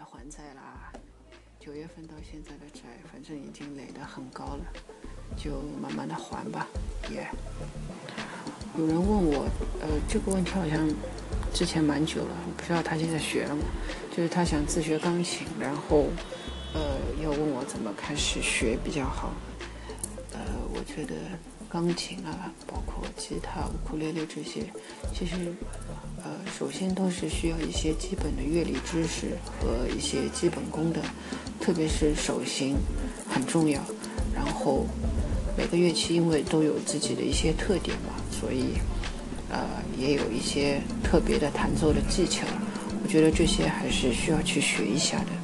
来还债啦。九月份到现在的债，反正已经垒得很高了，就慢慢的还吧。也有人问我，呃，这个问题好像之前蛮久了，我不知道他现在学了吗？就是他想自学钢琴，然后呃要问我怎么开始学比较好。我觉得钢琴啊，包括吉他、乌克丽丽这些，其实呃首先都是需要一些基本的乐理知识和一些基本功的。特别是手型很重要，然后每个乐器因为都有自己的一些特点嘛，所以呃也有一些特别的弹奏的技巧。我觉得这些还是需要去学一下的。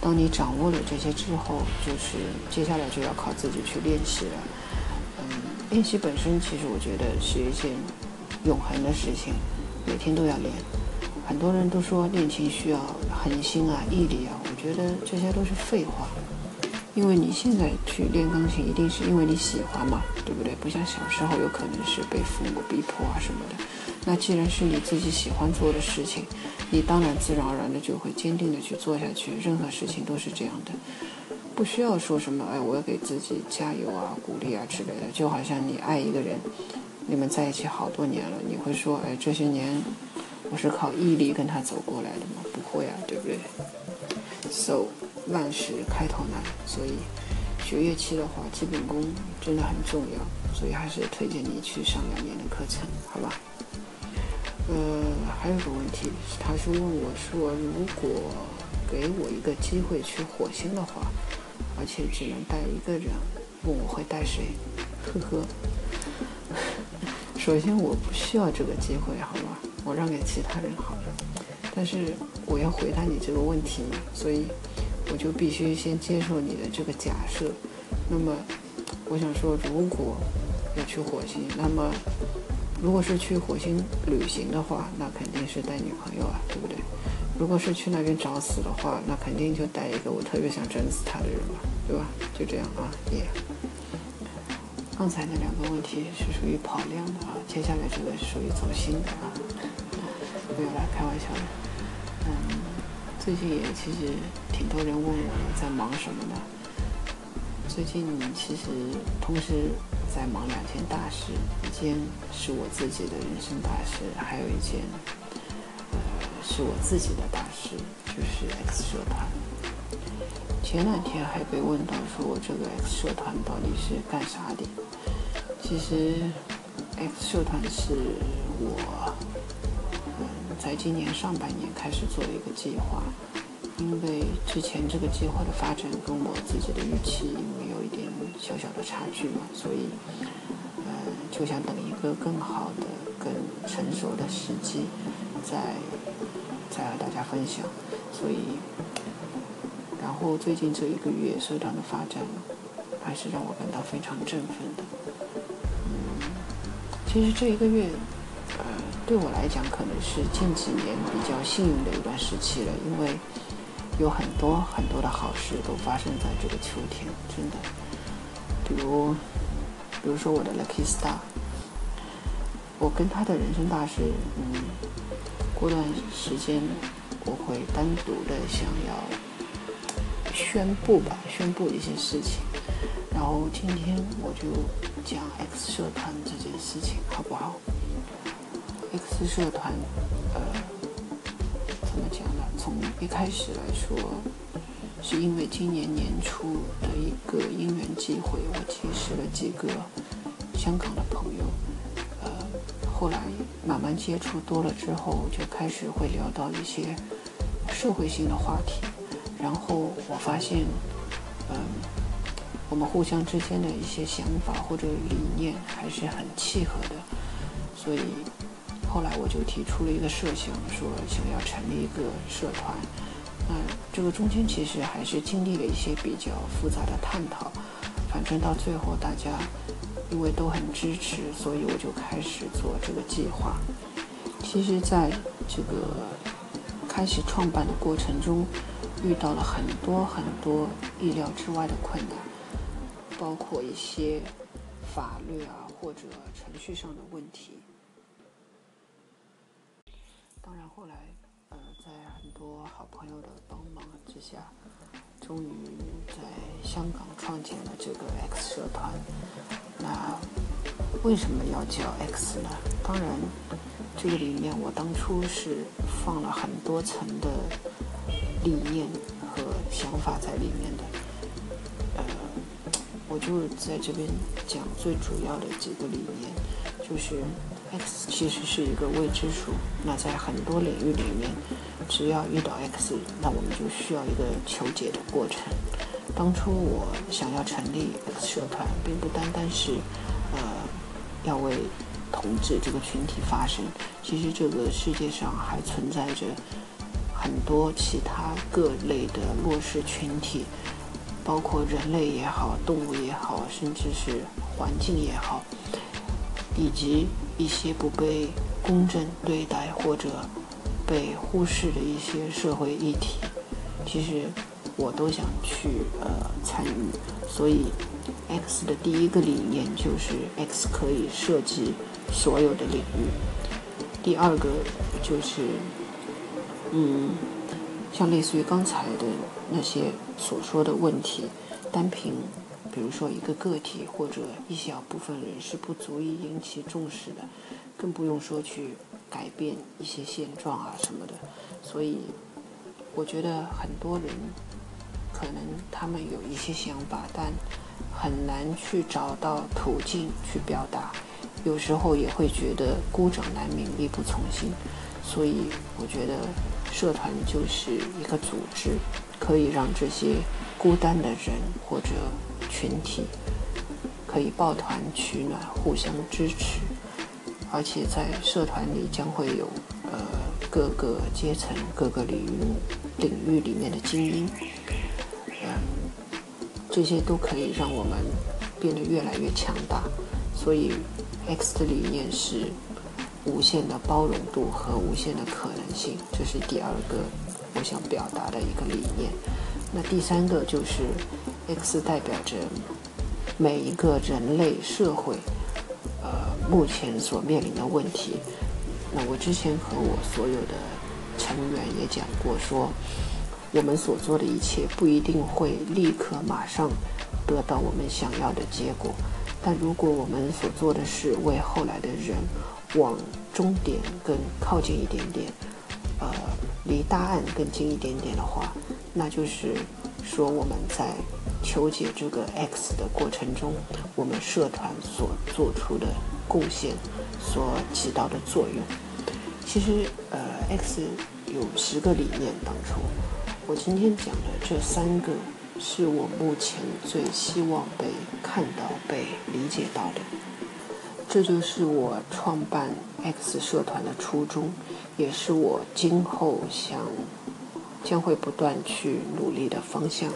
当你掌握了这些之后，就是接下来就要靠自己去练习了。嗯，练习本身其实我觉得是一件永恒的事情，每天都要练。很多人都说练琴需要恒心啊、毅力啊。我觉得这些都是废话，因为你现在去练钢琴，一定是因为你喜欢嘛，对不对？不像小时候有可能是被父母逼迫啊什么的。那既然是你自己喜欢做的事情，你当然自然而然的就会坚定的去做下去。任何事情都是这样的，不需要说什么哎，我要给自己加油啊、鼓励啊之类的。就好像你爱一个人，你们在一起好多年了，你会说哎，这些年我是靠毅力跟他走过来的吗？不会啊，对不对？So，万事开头难，所以学乐器的话，基本功真的很重要，所以还是推荐你去上两年的课程，好吧？呃，还有个问题，他是问我说，如果给我一个机会去火星的话，而且只能带一个人，问我会带谁？呵呵。首先我不需要这个机会，好吧？我让给其他人好了。但是我要回答你这个问题嘛，所以我就必须先接受你的这个假设。那么，我想说，如果要去火星，那么如果是去火星旅行的话，那肯定是带女朋友啊，对不对？如果是去那边找死的话，那肯定就带一个我特别想整死他的人吧，对吧？就这样啊，耶。刚才那两个问题是属于跑量的啊，接下来这个是属于走心的啊，不要来开玩笑的。嗯，最近也其实挺多人问我在忙什么的。最近其实同时在忙两件大事，一件是我自己的人生大事，还有一件呃是我自己的大事，就是 X 社团。前两天还被问到说我这个 X 社团到底是干啥的？其实 X 社团是我嗯。在今年上半年开始做了一个计划，因为之前这个计划的发展跟我自己的预期小小的差距嘛，所以，嗯，就想等一个更好的、更成熟的时机，再再和大家分享。所以，然后最近这一个月社团的发展，还是让我感到非常振奋的。嗯，其实这一个月。呃对我来讲，可能是近几年比较幸运的一段时期了，因为有很多很多的好事都发生在这个秋天，真的。比如，比如说我的 Lucky Star，我跟他的人生大事，嗯，过段时间我会单独的想要宣布吧，宣布一些事情。然后今天我就讲 X 社团这件事情，好不好？X 社团，呃，怎么讲呢？从一开始来说，是因为今年年初的一个因缘机会，我结识了几个香港的朋友，呃，后来慢慢接触多了之后，就开始会聊到一些社会性的话题，然后我发现，嗯，我们互相之间的一些想法或者理念还是很契合的，所以。后来我就提出了一个设想，说想要成立一个社团。这个中间其实还是经历了一些比较复杂的探讨。反正到最后大家因为都很支持，所以我就开始做这个计划。其实，在这个开始创办的过程中，遇到了很多很多意料之外的困难，包括一些法律啊或者程序上的问题。当然，后来，在很多好朋友的帮忙之下，终于在香港创建了这个 X 社团。那为什么要叫 X 呢？当然，这个里面我当初是放了很多层的理念和想法在里面的。呃，我就在这边讲最主要的几个理念，就是。X 其实是一个未知数，那在很多领域里面，只要遇到 x，那我们就需要一个求解的过程。当初我想要成立 x 社团，并不单单是，呃，要为同志这个群体发声。其实这个世界上还存在着很多其他各类的弱势群体，包括人类也好，动物也好，甚至是环境也好。以及一些不被公正对待或者被忽视的一些社会议题，其实我都想去呃参与。所以，X 的第一个理念就是 X 可以涉及所有的领域。第二个就是，嗯，像类似于刚才的那些所说的问题，单凭。比如说，一个个体或者一小部分人是不足以引起重视的，更不用说去改变一些现状啊什么的。所以，我觉得很多人可能他们有一些想法，但很难去找到途径去表达，有时候也会觉得孤掌难鸣，力不从心。所以，我觉得社团就是一个组织，可以让这些孤单的人或者。群体可以抱团取暖，互相支持，而且在社团里将会有呃各个阶层、各个领域领域里面的精英，嗯，这些都可以让我们变得越来越强大。所以，X 的理念是无限的包容度和无限的可能性，这是第二个我想表达的一个理念。那第三个就是。X 代表着每一个人类社会，呃，目前所面临的问题。那我之前和我所有的成员也讲过，说我们所做的一切不一定会立刻马上得到我们想要的结果，但如果我们所做的是为后来的人往终点更靠近一点点，呃，离答案更近一点点的话，那就是说我们在。求解这个 X 的过程中，我们社团所做出的贡献，所起到的作用。其实，呃，X 有十个理念当中，我今天讲的这三个，是我目前最希望被看到、被理解到的。这就是我创办 X 社团的初衷，也是我今后想将会不断去努力的方向。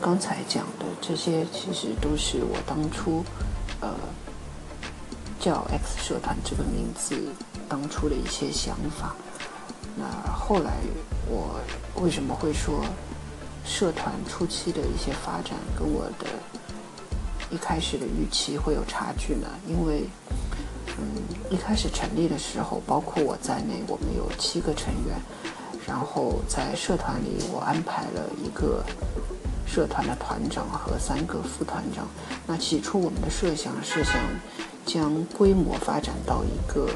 刚才讲的这些，其实都是我当初，呃，叫 X 社团这个名字当初的一些想法。那后来我为什么会说社团初期的一些发展跟我的一开始的预期会有差距呢？因为，嗯，一开始成立的时候，包括我在内，我们有七个成员，然后在社团里，我安排了一个。社团的团长和三个副团长。那起初我们的设想是想将规模发展到一个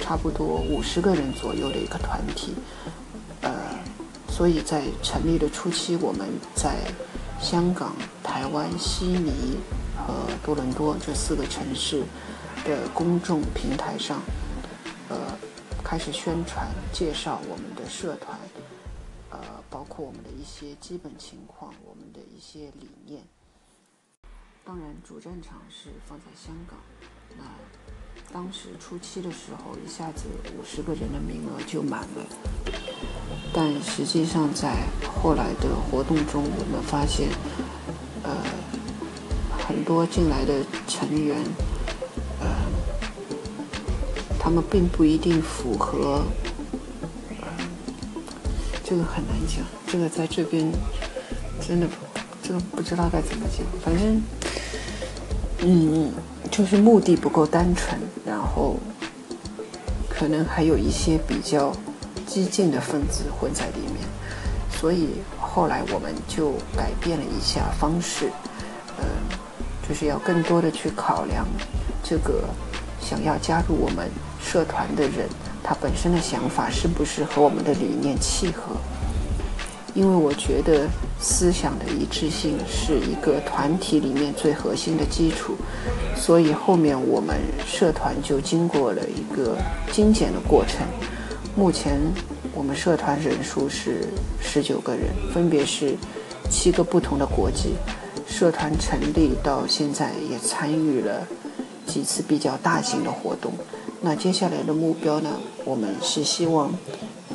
差不多五十个人左右的一个团体。呃，所以在成立的初期，我们在香港、台湾、悉尼和多伦多这四个城市的公众平台上，呃，开始宣传介绍我们社团。呃，包括我们的一些基本情况，我们的一些理念。当然，主战场是放在香港。那当时初期的时候，一下子五十个人的名额就满了。但实际上，在后来的活动中，我们发现，呃，很多进来的成员，呃，他们并不一定符合。这个很难讲，这个在这边真的，这个不知道该怎么讲。反正，嗯，就是目的不够单纯，然后可能还有一些比较激进的分子混在里面，所以后来我们就改变了一下方式，嗯，就是要更多的去考量这个想要加入我们社团的人，他本身的想法是不是和我们的理念契合。因为我觉得思想的一致性是一个团体里面最核心的基础，所以后面我们社团就经过了一个精简的过程。目前我们社团人数是十九个人，分别是七个不同的国籍。社团成立到现在也参与了几次比较大型的活动。那接下来的目标呢？我们是希望。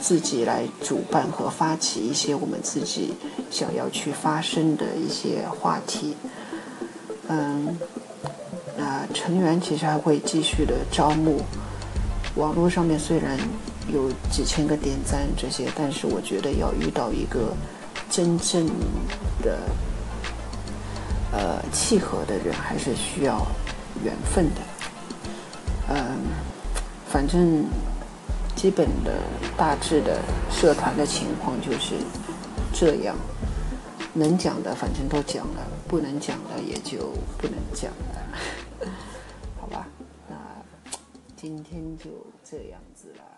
自己来主办和发起一些我们自己想要去发声的一些话题，嗯，那成员其实还会继续的招募。网络上面虽然有几千个点赞这些，但是我觉得要遇到一个真正的呃契合的人，还是需要缘分的。嗯，反正。基本的、大致的社团的情况就是这样，能讲的反正都讲了，不能讲的也就不能讲了，好吧？那今天就这样子了。